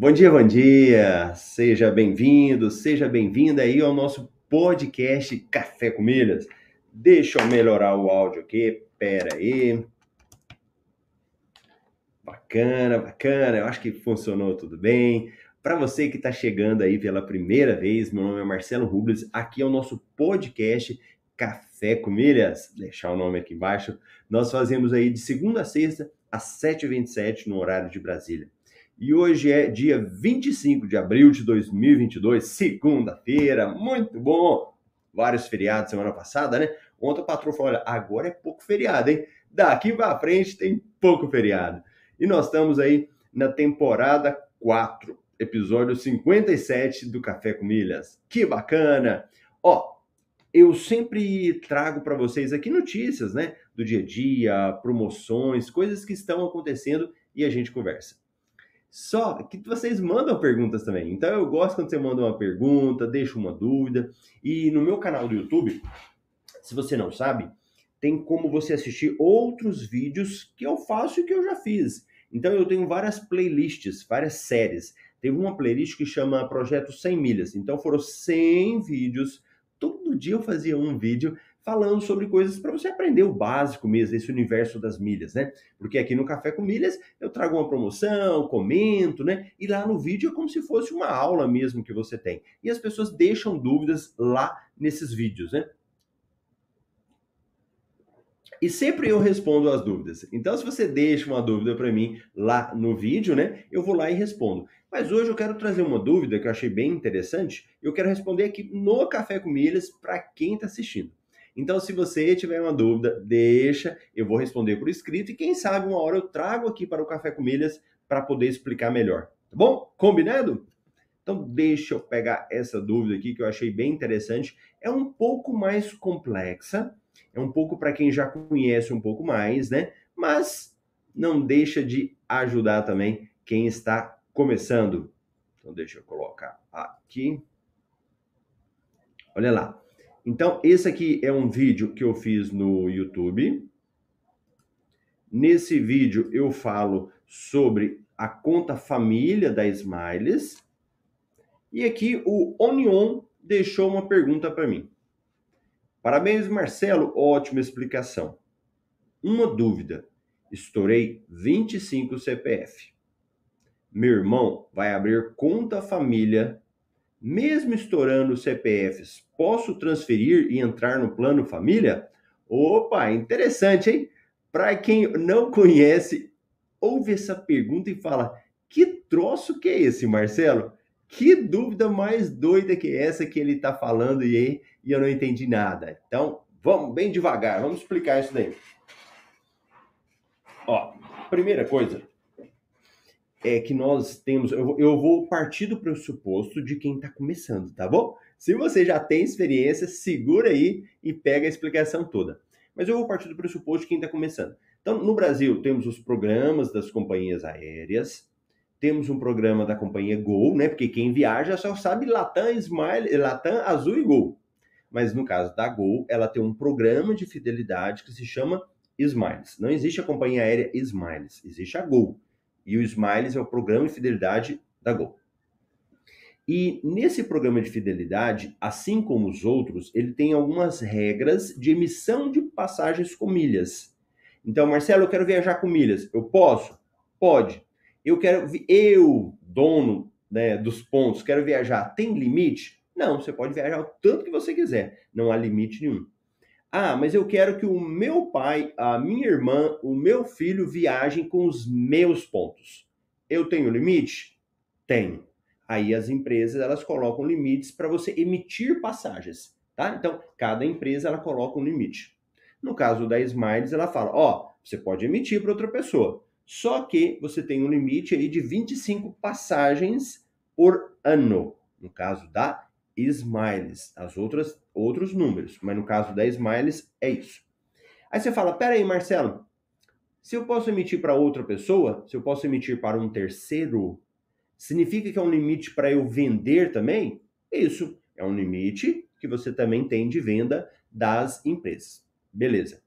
Bom dia, bom dia! Seja bem-vindo, seja bem-vinda aí ao nosso podcast Café com Milhas. Deixa eu melhorar o áudio aqui, pera aí. Bacana, bacana, eu acho que funcionou tudo bem. Para você que está chegando aí pela primeira vez, meu nome é Marcelo Rubles, aqui é o nosso podcast Café com Milhas. Deixar o nome aqui embaixo. Nós fazemos aí de segunda a sexta às 7h27 no horário de Brasília. E hoje é dia 25 de abril de 2022, segunda-feira, muito bom! Vários feriados semana passada, né? Ontem o patrão falou: olha, agora é pouco feriado, hein? Daqui para frente tem pouco feriado. E nós estamos aí na temporada 4, episódio 57 do Café com Milhas. Que bacana! Ó, eu sempre trago para vocês aqui notícias, né? Do dia a dia, promoções, coisas que estão acontecendo e a gente conversa. Só que vocês mandam perguntas também. Então eu gosto quando você manda uma pergunta, deixa uma dúvida. E no meu canal do YouTube, se você não sabe, tem como você assistir outros vídeos que eu faço e que eu já fiz. Então eu tenho várias playlists, várias séries. Teve uma playlist que chama Projeto 100 Milhas. Então foram 100 vídeos. Todo dia eu fazia um vídeo falando sobre coisas para você aprender o básico mesmo, esse universo das milhas, né? Porque aqui no Café com Milhas eu trago uma promoção, comento, né? E lá no vídeo é como se fosse uma aula mesmo que você tem. E as pessoas deixam dúvidas lá nesses vídeos, né? E sempre eu respondo as dúvidas. Então, se você deixa uma dúvida para mim lá no vídeo, né, eu vou lá e respondo. Mas hoje eu quero trazer uma dúvida que eu achei bem interessante. Eu quero responder aqui no Café com Milhas para quem está assistindo. Então, se você tiver uma dúvida, deixa, eu vou responder por escrito e quem sabe uma hora eu trago aqui para o Café com Milhas para poder explicar melhor. Tá bom? Combinado? Então, deixa eu pegar essa dúvida aqui que eu achei bem interessante. É um pouco mais complexa, é um pouco para quem já conhece um pouco mais, né? Mas não deixa de ajudar também quem está começando. Então, deixa eu colocar aqui. Olha lá. Então, esse aqui é um vídeo que eu fiz no YouTube. Nesse vídeo eu falo sobre a conta família da Smiles. E aqui o Onion deixou uma pergunta para mim. Parabéns, Marcelo, ótima explicação. Uma dúvida. Estourei 25 CPF. Meu irmão vai abrir conta família mesmo estourando CPFs, posso transferir e entrar no plano família? Opa, interessante, hein? Para quem não conhece, ouve essa pergunta e fala: que troço que é esse, Marcelo? Que dúvida mais doida que é essa que ele está falando e aí e eu não entendi nada. Então, vamos bem devagar, vamos explicar isso daí. Ó, primeira coisa, é que nós temos. Eu, eu vou partir do pressuposto de quem está começando, tá bom? Se você já tem experiência, segura aí e pega a explicação toda. Mas eu vou partir do pressuposto de quem está começando. Então, no Brasil, temos os programas das companhias aéreas, temos um programa da companhia Gol, né? Porque quem viaja só sabe Latam, Smile, Latam, Azul e Gol. Mas no caso da Gol, ela tem um programa de fidelidade que se chama Smiles. Não existe a companhia aérea Smiles, existe a Gol. E o Smiles é o programa de fidelidade da Gol. E nesse programa de fidelidade, assim como os outros, ele tem algumas regras de emissão de passagens com milhas. Então, Marcelo, eu quero viajar com milhas. Eu posso? Pode. Eu quero, eu, dono né, dos pontos, quero viajar. Tem limite? Não, você pode viajar o tanto que você quiser. Não há limite nenhum. Ah, mas eu quero que o meu pai, a minha irmã, o meu filho viajem com os meus pontos. Eu tenho limite? Tenho. Aí as empresas elas colocam limites para você emitir passagens, tá? Então, cada empresa ela coloca um limite. No caso da Smiles, ela fala: ó, oh, você pode emitir para outra pessoa, só que você tem um limite aí de 25 passagens por ano. No caso da Smiles, as outras outros números, mas no caso da Smiles é isso. Aí você fala: "Pera aí, Marcelo, se eu posso emitir para outra pessoa, se eu posso emitir para um terceiro, significa que é um limite para eu vender também? Isso, é um limite que você também tem de venda das empresas. Beleza.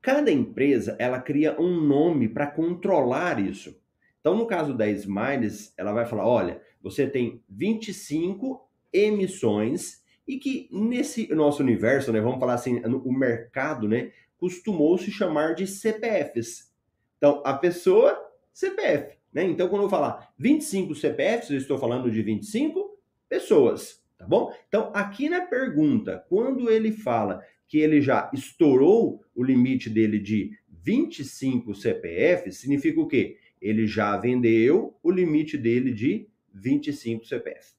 Cada empresa, ela cria um nome para controlar isso. Então, no caso da Smiles, ela vai falar: olha, você tem 25 emissões e que nesse nosso universo, né, vamos falar assim, o mercado, né, costumou se chamar de CPFs. Então, a pessoa, CPF. Né? Então, quando eu falar 25 CPFs, eu estou falando de 25 pessoas, tá bom? Então, aqui na pergunta, quando ele fala que ele já estourou o limite dele de 25 CPFs, significa o quê? Ele já vendeu o limite dele de 25 CPFs.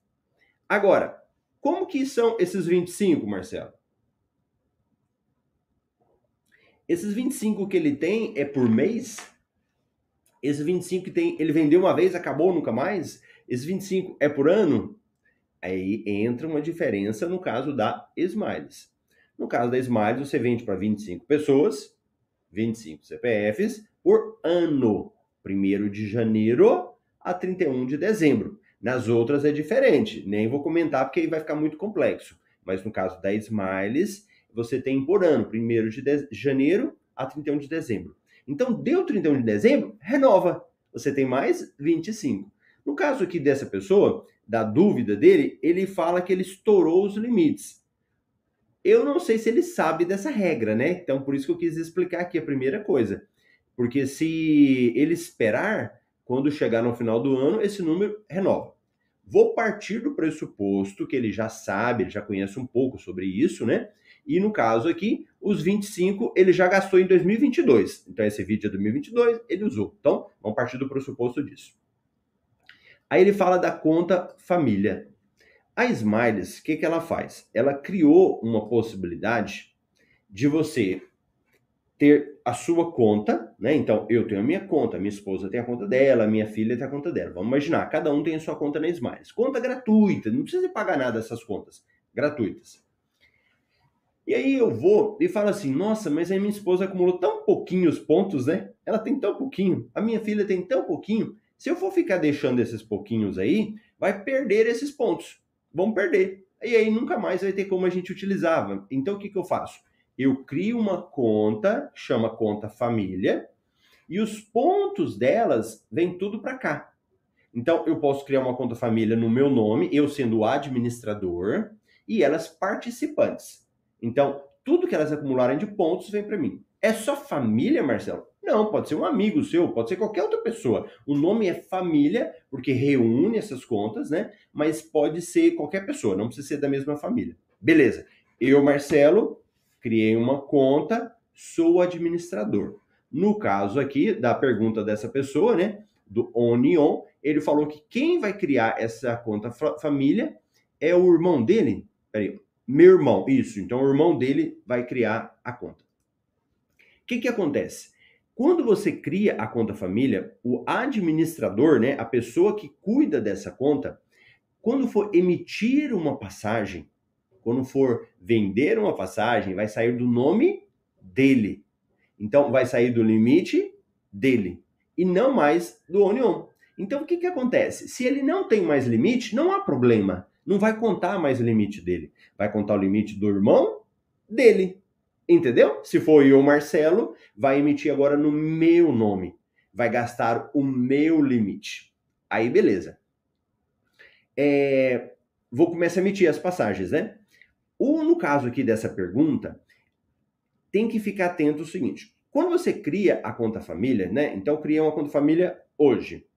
Agora, como que são esses 25, Marcelo? Esses 25 que ele tem é por mês? Esse 25 que tem, ele vendeu uma vez, acabou nunca mais? Esse 25 é por ano? Aí entra uma diferença no caso da Smiles. No caso da Smiles, você vende para 25 pessoas, 25 CPFs por ano, 1 de janeiro a 31 de dezembro. Nas outras é diferente, nem vou comentar porque aí vai ficar muito complexo. Mas no caso da Smiles, você tem por ano, 1 de, de janeiro a 31 de dezembro. Então, deu 31 de dezembro, renova. Você tem mais 25. No caso aqui dessa pessoa, da dúvida dele, ele fala que ele estourou os limites. Eu não sei se ele sabe dessa regra, né? Então, por isso que eu quis explicar aqui a primeira coisa. Porque se ele esperar, quando chegar no final do ano, esse número renova. Vou partir do pressuposto que ele já sabe, ele já conhece um pouco sobre isso, né? E no caso aqui, os 25 ele já gastou em 2022. Então esse vídeo é 2022, ele usou. Então, vamos partir do pressuposto disso. Aí ele fala da conta família. A Smiles, o que, que ela faz? Ela criou uma possibilidade de você ter a sua conta, né? Então, eu tenho a minha conta, minha esposa tem a conta dela, minha filha tem a conta dela. Vamos imaginar, cada um tem a sua conta na Smiles. Conta gratuita, não precisa pagar nada dessas contas gratuitas. E aí eu vou e falo assim: nossa, mas a minha esposa acumulou tão pouquinhos pontos, né? Ela tem tão pouquinho, a minha filha tem tão pouquinho. Se eu for ficar deixando esses pouquinhos aí, vai perder esses pontos. Vão perder. E aí nunca mais vai ter como a gente utilizava. Então o que, que eu faço? Eu crio uma conta, chama conta família, e os pontos delas vêm tudo para cá. Então eu posso criar uma conta família no meu nome, eu sendo o administrador, e elas participantes. Então, tudo que elas acumularem de pontos vem para mim. É só família, Marcelo? Não, pode ser um amigo seu, pode ser qualquer outra pessoa. O nome é família, porque reúne essas contas, né? Mas pode ser qualquer pessoa, não precisa ser da mesma família. Beleza. Eu, Marcelo, criei uma conta, sou administrador. No caso aqui da pergunta dessa pessoa, né? Do Onion, ele falou que quem vai criar essa conta família é o irmão dele. Peraí, meu irmão, isso. Então, o irmão dele vai criar a conta. O que, que acontece? Quando você cria a conta família, o administrador, né, a pessoa que cuida dessa conta, quando for emitir uma passagem, quando for vender uma passagem, vai sair do nome dele. Então, vai sair do limite dele e não mais do Onion. Então, o que, que acontece? Se ele não tem mais limite, não há problema não vai contar mais o limite dele. Vai contar o limite do irmão dele. Entendeu? Se for eu, Marcelo, vai emitir agora no meu nome. Vai gastar o meu limite. Aí, beleza. É, vou começar a emitir as passagens, né? Ou no caso aqui dessa pergunta, tem que ficar atento ao seguinte: quando você cria a conta família, né? Então, criei uma conta família hoje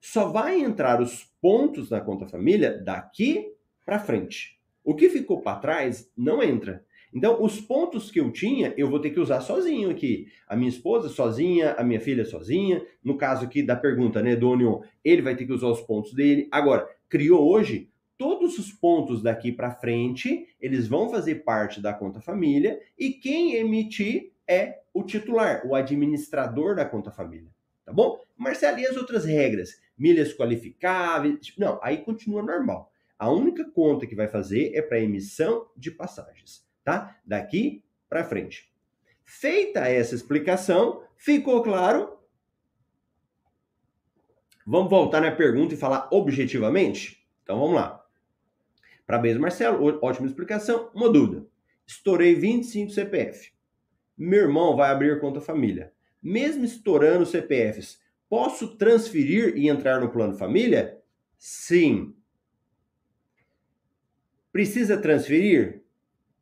só vai entrar os pontos na conta família daqui para frente. O que ficou para trás não entra. Então, os pontos que eu tinha, eu vou ter que usar sozinho aqui. A minha esposa sozinha, a minha filha sozinha. No caso aqui da pergunta, né, do Onion, ele vai ter que usar os pontos dele. Agora, criou hoje, todos os pontos daqui para frente, eles vão fazer parte da conta família e quem emitir é o titular, o administrador da conta família. Tá bom? Marcelo, e as outras regras? milhas qualificáveis. Tipo, não, aí continua normal. A única conta que vai fazer é para emissão de passagens, tá? Daqui para frente. Feita essa explicação, ficou claro? Vamos voltar na pergunta e falar objetivamente? Então vamos lá. Parabéns, Marcelo. Ótima explicação. Uma dúvida. Estourei 25 CPF. Meu irmão vai abrir conta família. Mesmo estourando CPFs, Posso transferir e entrar no plano família? Sim. Precisa transferir?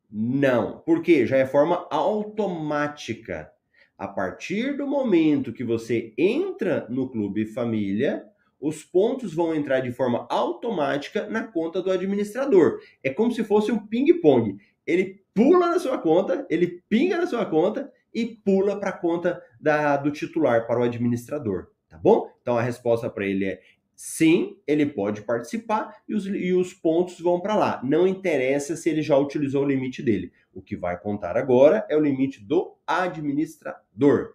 Não. Por quê? Já é forma automática. A partir do momento que você entra no Clube Família, os pontos vão entrar de forma automática na conta do administrador. É como se fosse um ping-pong. Ele pula na sua conta, ele pinga na sua conta e pula para a conta da, do titular, para o administrador, tá bom? Então a resposta para ele é sim, ele pode participar e os, e os pontos vão para lá. Não interessa se ele já utilizou o limite dele. O que vai contar agora é o limite do administrador.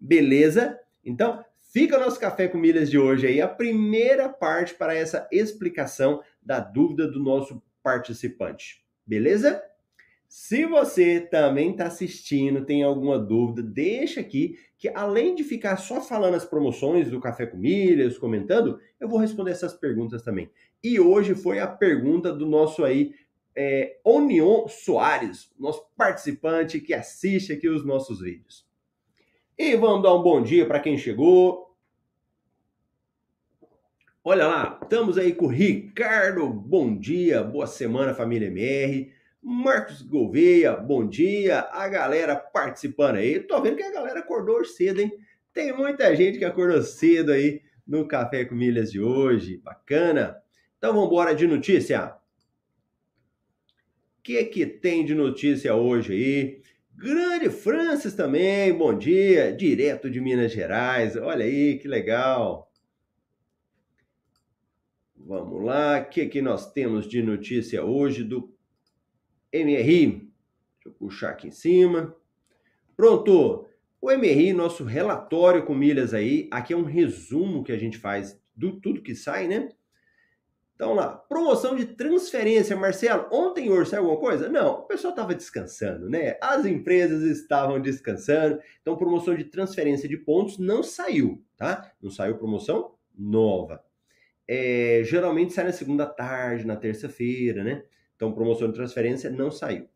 Beleza? Então, fica o nosso café com milhas de hoje aí, a primeira parte para essa explicação da dúvida do nosso participante. Beleza? Se você também está assistindo, tem alguma dúvida, deixa aqui que além de ficar só falando as promoções do Café com Milhas, comentando, eu vou responder essas perguntas também. E hoje foi a pergunta do nosso aí é, Onion Soares, nosso participante que assiste aqui os nossos vídeos. E vamos dar um bom dia para quem chegou. Olha lá, estamos aí com o Ricardo. Bom dia, boa semana, família MR. Marcos Gouveia, bom dia. A galera participando aí. Tô vendo que a galera acordou cedo, hein? Tem muita gente que acordou cedo aí no Café com Milhas de hoje. Bacana. Então vamos embora de notícia. O que que tem de notícia hoje aí? Grande Francis também, bom dia, direto de Minas Gerais. Olha aí, que legal. Vamos lá, o que que nós temos de notícia hoje do MRI. Deixa eu puxar aqui em cima. Pronto. O MRI, nosso relatório com milhas aí, aqui é um resumo que a gente faz do tudo que sai, né? Então lá, promoção de transferência, Marcelo. Ontem hoje saiu alguma coisa? Não, o pessoal estava descansando, né? As empresas estavam descansando. Então, promoção de transferência de pontos não saiu, tá? Não saiu promoção nova. É, geralmente sai na segunda tarde, na terça-feira, né? Então, promoção de transferência não saiu.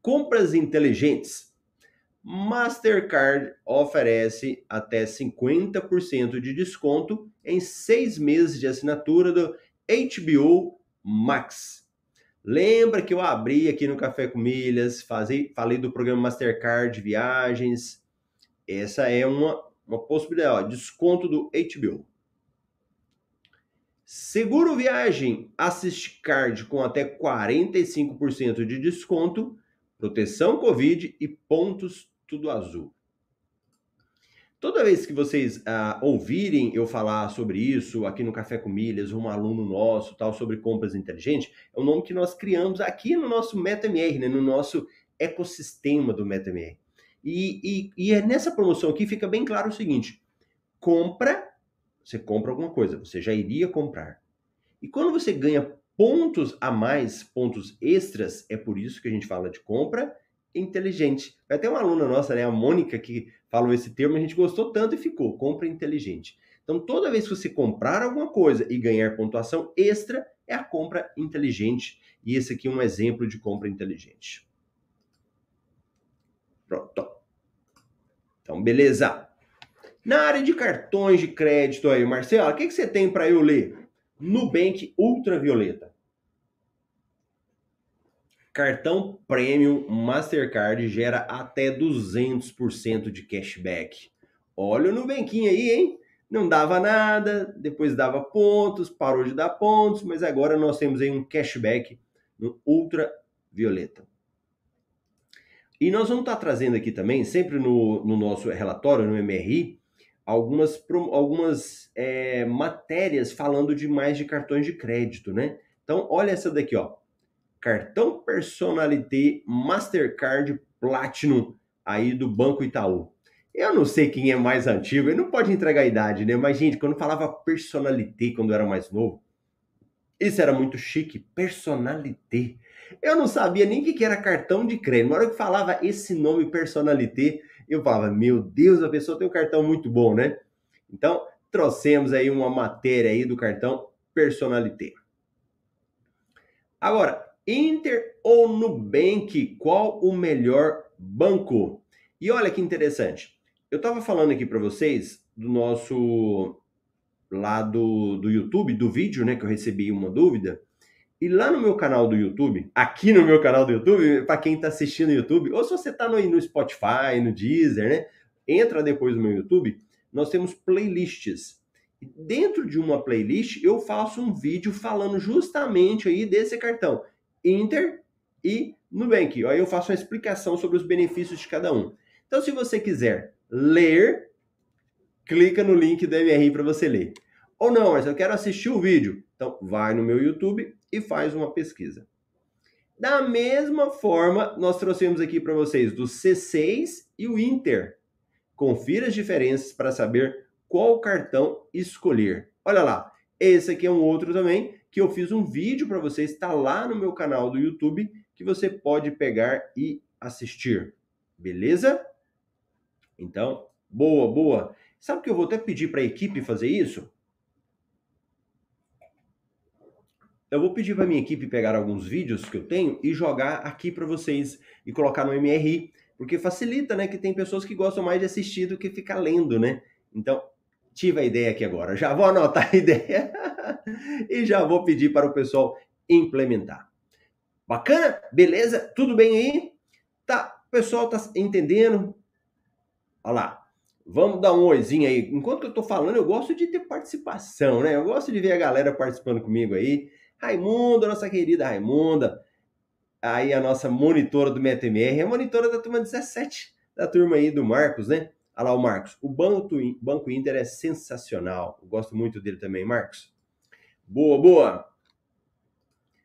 Compras inteligentes. Mastercard oferece até 50% de desconto em seis meses de assinatura do HBO Max. Lembra que eu abri aqui no Café com Milhas, fazei, falei do programa Mastercard Viagens. Essa é uma, uma possibilidade, ó, desconto do HBO. Seguro Viagem Assist Card com até 45% de desconto, proteção Covid e pontos tudo azul. Toda vez que vocês ah, ouvirem eu falar sobre isso aqui no Café com Milhas, um aluno nosso, tal, sobre compras inteligentes, é o nome que nós criamos aqui no nosso MetaMR, né, no nosso ecossistema do MetaMR. E, e, e é nessa promoção aqui fica bem claro o seguinte: compra você compra alguma coisa, você já iria comprar. E quando você ganha pontos a mais, pontos extras, é por isso que a gente fala de compra inteligente. Vai ter uma aluna nossa, né, a Mônica, que falou esse termo, a gente gostou tanto e ficou, compra inteligente. Então, toda vez que você comprar alguma coisa e ganhar pontuação extra, é a compra inteligente. E esse aqui é um exemplo de compra inteligente. Pronto. Então, beleza. Na área de cartões de crédito aí, Marcelo, o que, que você tem para eu ler? Nubank Ultravioleta. Cartão Premium Mastercard gera até 200% de cashback. Olha o Nubank aí, hein? Não dava nada, depois dava pontos, parou de dar pontos, mas agora nós temos aí um cashback no Ultravioleta. E nós vamos estar trazendo aqui também, sempre no, no nosso relatório, no MRI, algumas, algumas é, matérias falando de mais de cartões de crédito, né? Então, olha essa daqui, ó. Cartão Personalité Mastercard Platinum aí do Banco Itaú. Eu não sei quem é mais antigo, ele não pode entregar a idade, né? Mas, gente, quando falava personalité quando eu era mais novo, isso era muito chique, personalité. Eu não sabia nem o que era cartão de crédito. Na hora que falava esse nome personalité, eu falava, meu Deus, a pessoa tem um cartão muito bom, né? Então, trouxemos aí uma matéria aí do cartão Personalité. Agora, Inter ou Nubank, qual o melhor banco? E olha que interessante. eu estava falando aqui para vocês do nosso lá do, do YouTube, do vídeo, né, que eu recebi uma dúvida. E lá no meu canal do YouTube, aqui no meu canal do YouTube, para quem está assistindo no YouTube, ou se você está no, no Spotify, no Deezer, né, entra depois no meu YouTube, nós temos playlists. Dentro de uma playlist, eu faço um vídeo falando justamente aí desse cartão Inter e Nubank. Aí eu faço uma explicação sobre os benefícios de cada um. Então, se você quiser ler, clica no link do MRI para você ler. Ou não, mas eu quero assistir o vídeo. Então, vai no meu YouTube e faz uma pesquisa. Da mesma forma, nós trouxemos aqui para vocês do C6 e o Inter. Confira as diferenças para saber qual cartão escolher. Olha lá, esse aqui é um outro também que eu fiz um vídeo para vocês, está lá no meu canal do YouTube que você pode pegar e assistir. Beleza? Então, boa, boa. Sabe que eu vou até pedir para a equipe fazer isso? Eu vou pedir para minha equipe pegar alguns vídeos que eu tenho e jogar aqui para vocês e colocar no MRI, porque facilita, né? Que tem pessoas que gostam mais de assistir do que ficar lendo, né? Então, tive a ideia aqui agora. Já vou anotar a ideia e já vou pedir para o pessoal implementar. Bacana? Beleza? Tudo bem aí? Tá, o pessoal tá entendendo? Olha lá. Vamos dar um oizinho aí. Enquanto eu tô falando, eu gosto de ter participação, né? Eu gosto de ver a galera participando comigo aí. Raimunda, nossa querida Raimunda. Aí a nossa monitora do MetaMR, a monitora da turma 17, da turma aí do Marcos, né? Olha lá o Marcos. O Banco, Banco Inter é sensacional. Eu gosto muito dele também, Marcos. Boa, boa.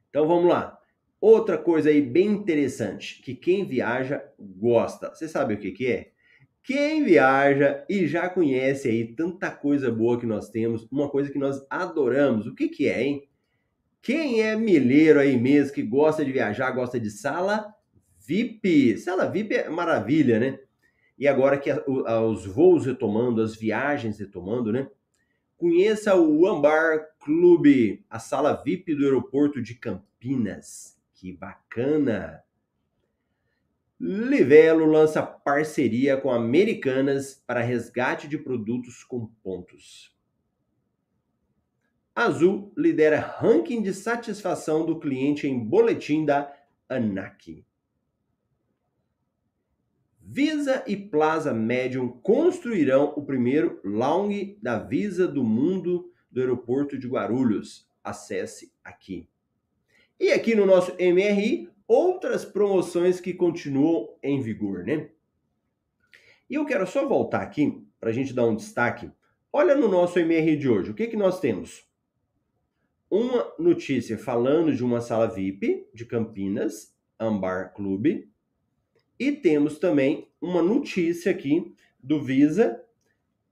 Então vamos lá. Outra coisa aí bem interessante, que quem viaja gosta. Você sabe o que, que é? Quem viaja e já conhece aí tanta coisa boa que nós temos, uma coisa que nós adoramos, o que, que é, hein? Quem é milheiro aí mesmo, que gosta de viajar, gosta de sala VIP? Sala VIP é maravilha, né? E agora que os voos retomando, as viagens retomando, né? Conheça o Ambar Clube, a sala VIP do aeroporto de Campinas. Que bacana! Livelo lança parceria com Americanas para resgate de produtos com pontos. Azul lidera ranking de satisfação do cliente em boletim da ANAC. Visa e Plaza Medium construirão o primeiro lounge da Visa do mundo do aeroporto de Guarulhos. Acesse aqui. E aqui no nosso MRI, outras promoções que continuam em vigor, né? E eu quero só voltar aqui para a gente dar um destaque. Olha no nosso MRI de hoje, o que, que nós temos? uma notícia falando de uma sala VIP de Campinas, Ambar Clube, e temos também uma notícia aqui do Visa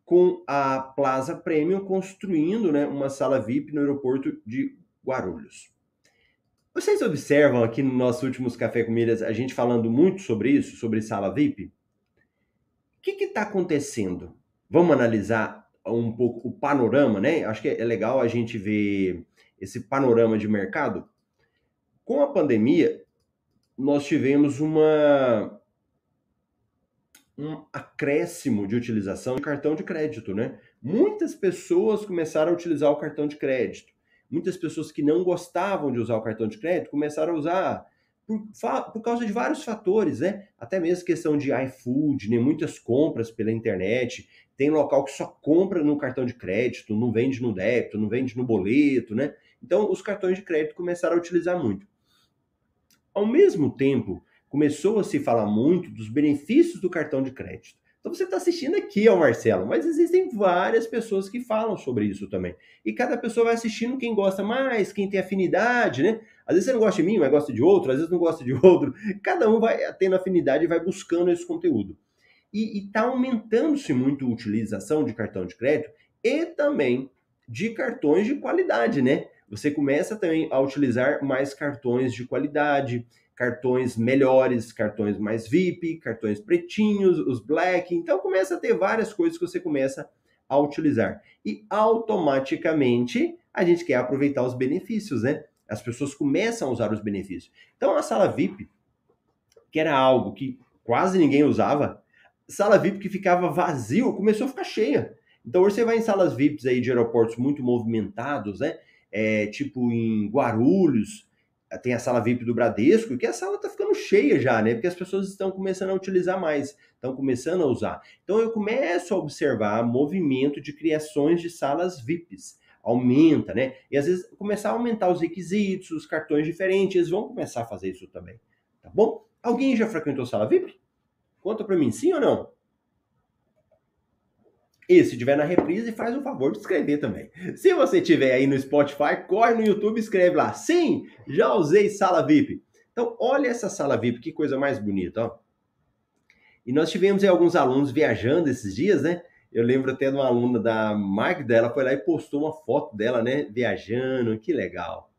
com a Plaza Premium construindo né, uma sala VIP no aeroporto de Guarulhos. Vocês observam aqui nos nossos últimos Café Comidas a gente falando muito sobre isso, sobre sala VIP? O que está acontecendo? Vamos analisar um pouco o panorama, né? Acho que é legal a gente ver esse panorama de mercado, com a pandemia, nós tivemos uma um acréscimo de utilização de cartão de crédito, né? Muitas pessoas começaram a utilizar o cartão de crédito. Muitas pessoas que não gostavam de usar o cartão de crédito começaram a usar por, por causa de vários fatores, né? Até mesmo questão de iFood, né? muitas compras pela internet. Tem local que só compra no cartão de crédito, não vende no débito, não vende no boleto, né? Então, os cartões de crédito começaram a utilizar muito. Ao mesmo tempo, começou a se falar muito dos benefícios do cartão de crédito. Então você está assistindo aqui ao Marcelo, mas existem várias pessoas que falam sobre isso também. E cada pessoa vai assistindo quem gosta mais, quem tem afinidade, né? Às vezes você não gosta de mim, mas gosta de outro, às vezes não gosta de outro. Cada um vai tendo afinidade e vai buscando esse conteúdo. E está aumentando-se muito a utilização de cartão de crédito e também de cartões de qualidade, né? você começa também a utilizar mais cartões de qualidade, cartões melhores, cartões mais VIP, cartões pretinhos, os black. Então começa a ter várias coisas que você começa a utilizar. E automaticamente a gente quer aproveitar os benefícios, né? As pessoas começam a usar os benefícios. Então a sala VIP, que era algo que quase ninguém usava, sala VIP que ficava vazio começou a ficar cheia. Então hoje você vai em salas VIPs aí de aeroportos muito movimentados, né? É, tipo em Guarulhos, tem a sala VIP do Bradesco, que a sala está ficando cheia já, né? Porque as pessoas estão começando a utilizar mais, estão começando a usar. Então eu começo a observar movimento de criações de salas VIPs. Aumenta, né? E às vezes começar a aumentar os requisitos, os cartões diferentes, eles vão começar a fazer isso também. Tá bom? Alguém já frequentou sala VIP? Conta para mim, sim ou não? E se tiver na reprise, faz o favor de escrever também. Se você tiver aí no Spotify, corre no YouTube e escreve lá. Sim, já usei sala VIP. Então, olha essa sala VIP, que coisa mais bonita, ó. E nós tivemos aí alguns alunos viajando esses dias, né? Eu lembro até de uma aluna da Magda, ela foi lá e postou uma foto dela, né? Viajando, que legal.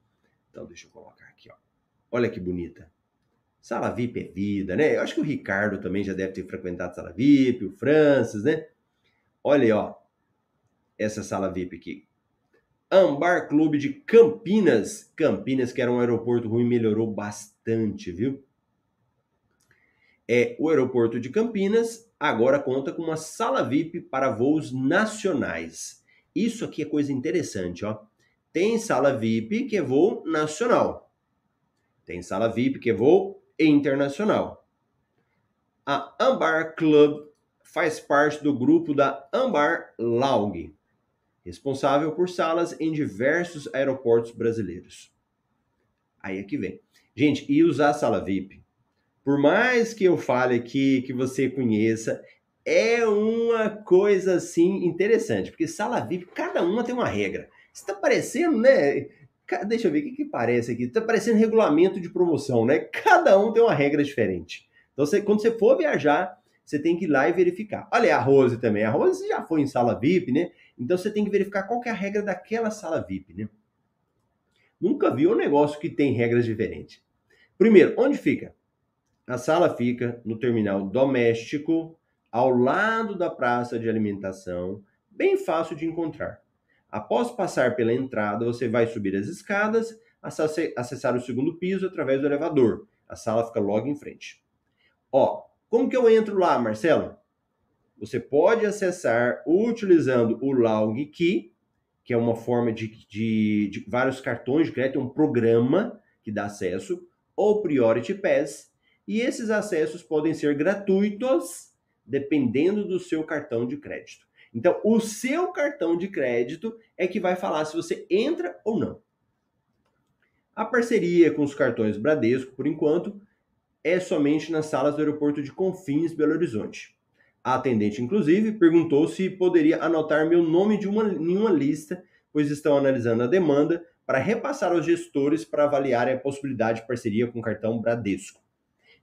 Então, deixa eu colocar aqui, ó. Olha que bonita. Sala VIP é vida, né? Eu acho que o Ricardo também já deve ter frequentado sala VIP, o Francis, né? Olha aí, ó. Essa sala VIP aqui. Ambar Clube de Campinas. Campinas, que era um aeroporto ruim, melhorou bastante, viu? É, o aeroporto de Campinas agora conta com uma sala VIP para voos nacionais. Isso aqui é coisa interessante, ó. Tem sala VIP que é voo nacional. Tem sala VIP que é voo internacional. A Ambar Club faz parte do grupo da Ambar Laug, responsável por salas em diversos aeroportos brasileiros. Aí é que vem. Gente, e usar a sala VIP? Por mais que eu fale aqui, que você conheça, é uma coisa assim interessante, porque sala VIP, cada uma tem uma regra. Está parecendo, né? Deixa eu ver o que, que parece aqui. Está parecendo regulamento de promoção, né? Cada um tem uma regra diferente. Então, você, quando você for viajar, você tem que ir lá e verificar. Olha a Rose também. A Rose já foi em sala VIP, né? Então você tem que verificar qual que é a regra daquela sala VIP, né? Nunca vi um negócio que tem regras diferentes. Primeiro, onde fica? A sala fica no terminal doméstico, ao lado da praça de alimentação, bem fácil de encontrar. Após passar pela entrada, você vai subir as escadas, acessar o segundo piso através do elevador. A sala fica logo em frente. Ó, como que eu entro lá, Marcelo? Você pode acessar utilizando o Log Key, que é uma forma de, de, de vários cartões de crédito, um programa que dá acesso, ou Priority Pass, e esses acessos podem ser gratuitos, dependendo do seu cartão de crédito. Então, o seu cartão de crédito é que vai falar se você entra ou não. A parceria com os cartões Bradesco, por enquanto, é somente nas salas do aeroporto de Confins, Belo Horizonte. A atendente, inclusive, perguntou se poderia anotar meu nome de uma, em uma lista, pois estão analisando a demanda para repassar aos gestores para avaliarem a possibilidade de parceria com o cartão Bradesco.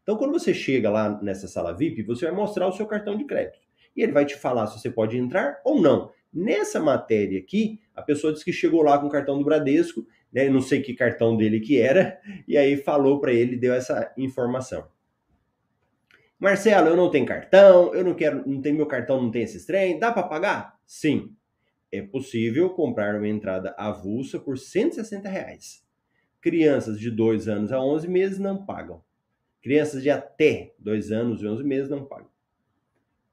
Então, quando você chega lá nessa sala VIP, você vai mostrar o seu cartão de crédito. E ele vai te falar se você pode entrar ou não. Nessa matéria aqui, a pessoa disse que chegou lá com o cartão do Bradesco né? Não sei que cartão dele que era, e aí falou para ele, deu essa informação. Marcelo, eu não tenho cartão, eu não quero, não tem meu cartão, não tem esses trem, dá para pagar? Sim. É possível comprar uma entrada avulsa por 160 reais. Crianças de 2 anos a 11 meses não pagam. Crianças de até 2 anos e 11 meses não pagam.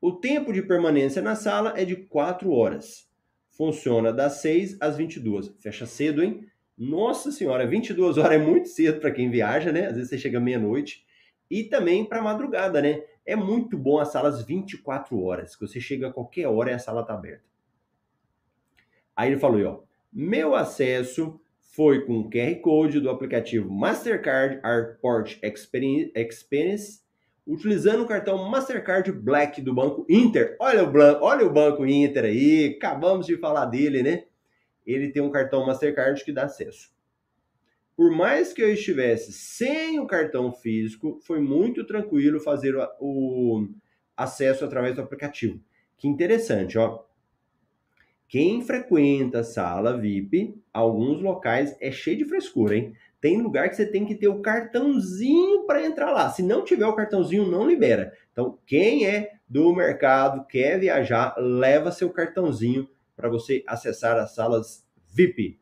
O tempo de permanência na sala é de 4 horas. Funciona das 6 às 22. Fecha cedo, hein? Nossa senhora, 22 horas é muito cedo para quem viaja, né? Às vezes você chega meia-noite. E também para madrugada, né? É muito bom as salas 24 horas, que você chega a qualquer hora e a sala está aberta. Aí ele falou, ó, meu acesso foi com o QR Code do aplicativo Mastercard Airport Experience, utilizando o cartão Mastercard Black do Banco Inter. Olha o, olha o Banco Inter aí, acabamos de falar dele, né? Ele tem um cartão Mastercard que dá acesso. Por mais que eu estivesse sem o cartão físico, foi muito tranquilo fazer o, o acesso através do aplicativo. Que interessante, ó. Quem frequenta a sala VIP, alguns locais é cheio de frescura, hein? Tem lugar que você tem que ter o cartãozinho para entrar lá. Se não tiver o cartãozinho, não libera. Então, quem é do mercado, quer viajar, leva seu cartãozinho para você acessar as salas VIP.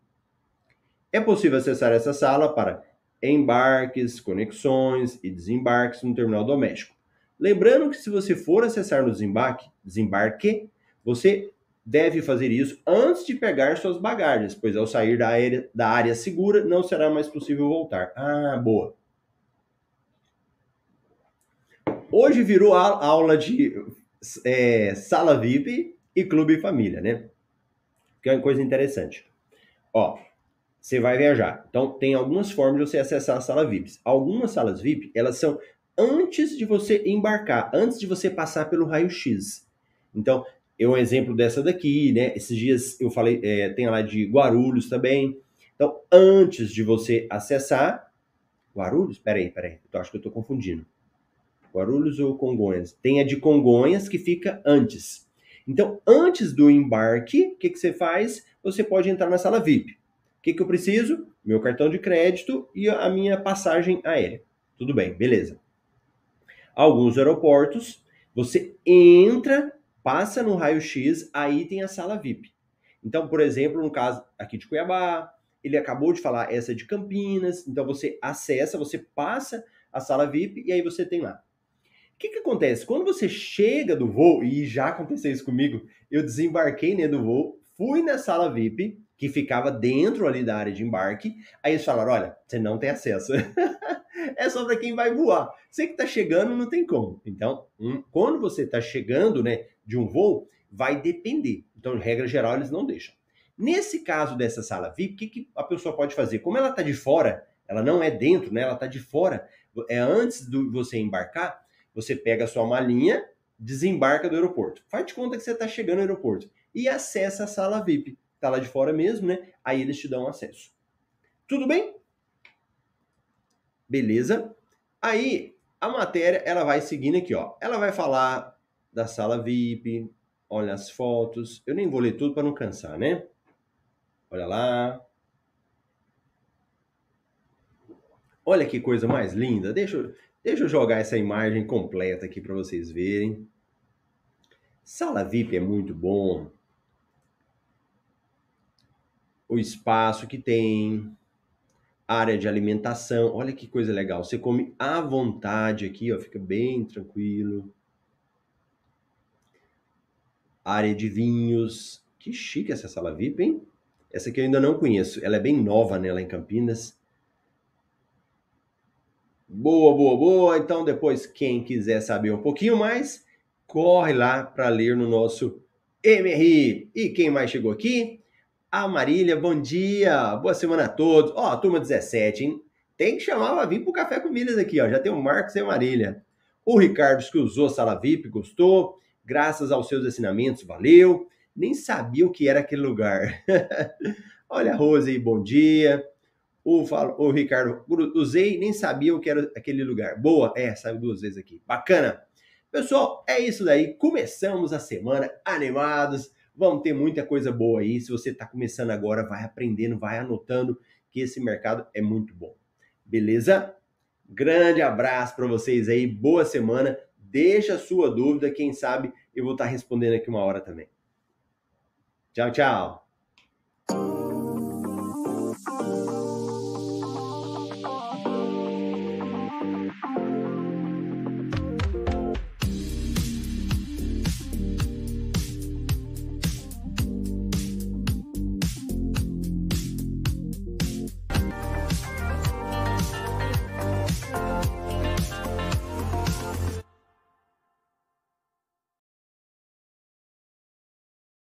É possível acessar essa sala para embarques, conexões e desembarques no terminal doméstico. Lembrando que se você for acessar no desembarque, desembarque, você deve fazer isso antes de pegar suas bagagens, pois ao sair da área, da área segura não será mais possível voltar. Ah, boa. Hoje virou a aula de é, sala VIP e clube família, né? Que é uma coisa interessante. Ó, você vai viajar. Então, tem algumas formas de você acessar a sala VIP. Algumas salas VIP, elas são antes de você embarcar, antes de você passar pelo raio-x. Então, é um exemplo dessa daqui, né? Esses dias eu falei, é, tem lá de Guarulhos também. Então, antes de você acessar, Guarulhos? Peraí, peraí, eu acho que eu estou confundindo. Guarulhos ou Congonhas? Tem a de Congonhas que fica antes. Então, antes do embarque, o que, que você faz? Você pode entrar na sala VIP. O que, que eu preciso? Meu cartão de crédito e a minha passagem aérea. Tudo bem, beleza. Alguns aeroportos, você entra passa no raio-x, aí tem a sala VIP. Então, por exemplo, no caso aqui de Cuiabá, ele acabou de falar essa de Campinas, então você acessa, você passa a sala VIP e aí você tem lá. Que, que acontece? Quando você chega do voo, e já aconteceu isso comigo, eu desembarquei né, do voo, fui na sala VIP, que ficava dentro ali da área de embarque, aí eles falaram, olha, você não tem acesso. é só para quem vai voar. Você que está chegando não tem como. Então, quando você está chegando, né, de um voo, vai depender. Então, regra geral, eles não deixam. Nesse caso dessa sala VIP, o que, que a pessoa pode fazer? Como ela está de fora, ela não é dentro, né? Ela está de fora. É antes de você embarcar, você pega a sua malinha, desembarca do aeroporto. Faz de conta que você está chegando no aeroporto e acessa a sala VIP. Está lá de fora mesmo, né? Aí eles te dão acesso. Tudo bem? Beleza? Aí a matéria ela vai seguindo aqui, ó. Ela vai falar da sala VIP, olha as fotos. Eu nem vou ler tudo para não cansar, né? Olha lá. Olha que coisa mais linda. Deixa eu, deixa eu jogar essa imagem completa aqui para vocês verem. Sala VIP é muito bom. O espaço que tem, área de alimentação. Olha que coisa legal. Você come à vontade aqui, ó, fica bem tranquilo. Área de vinhos. Que chique essa sala VIP, hein? Essa aqui eu ainda não conheço. Ela é bem nova, né, lá em Campinas. Boa, boa, boa. Então, depois, quem quiser saber um pouquinho mais, corre lá para ler no nosso MRI. E quem mais chegou aqui? A Marília, bom dia, boa semana a todos. Ó, turma 17, hein? Tem que chamar para vir pro Café com Milhas aqui, ó. Já tem o Marcos e a Marília. O Ricardo que usou Sala VIP, gostou. Graças aos seus assinamentos, valeu. Nem sabia o que era aquele lugar. Olha a Rose aí, bom dia. O, o Ricardo, usei, nem sabia o que era aquele lugar. Boa, é, saiu duas vezes aqui. Bacana. Pessoal, é isso daí. Começamos a semana animados Vamos ter muita coisa boa aí. Se você está começando agora, vai aprendendo, vai anotando que esse mercado é muito bom. Beleza? Grande abraço para vocês aí, boa semana. Deixa a sua dúvida, quem sabe eu vou estar tá respondendo aqui uma hora também. Tchau, tchau.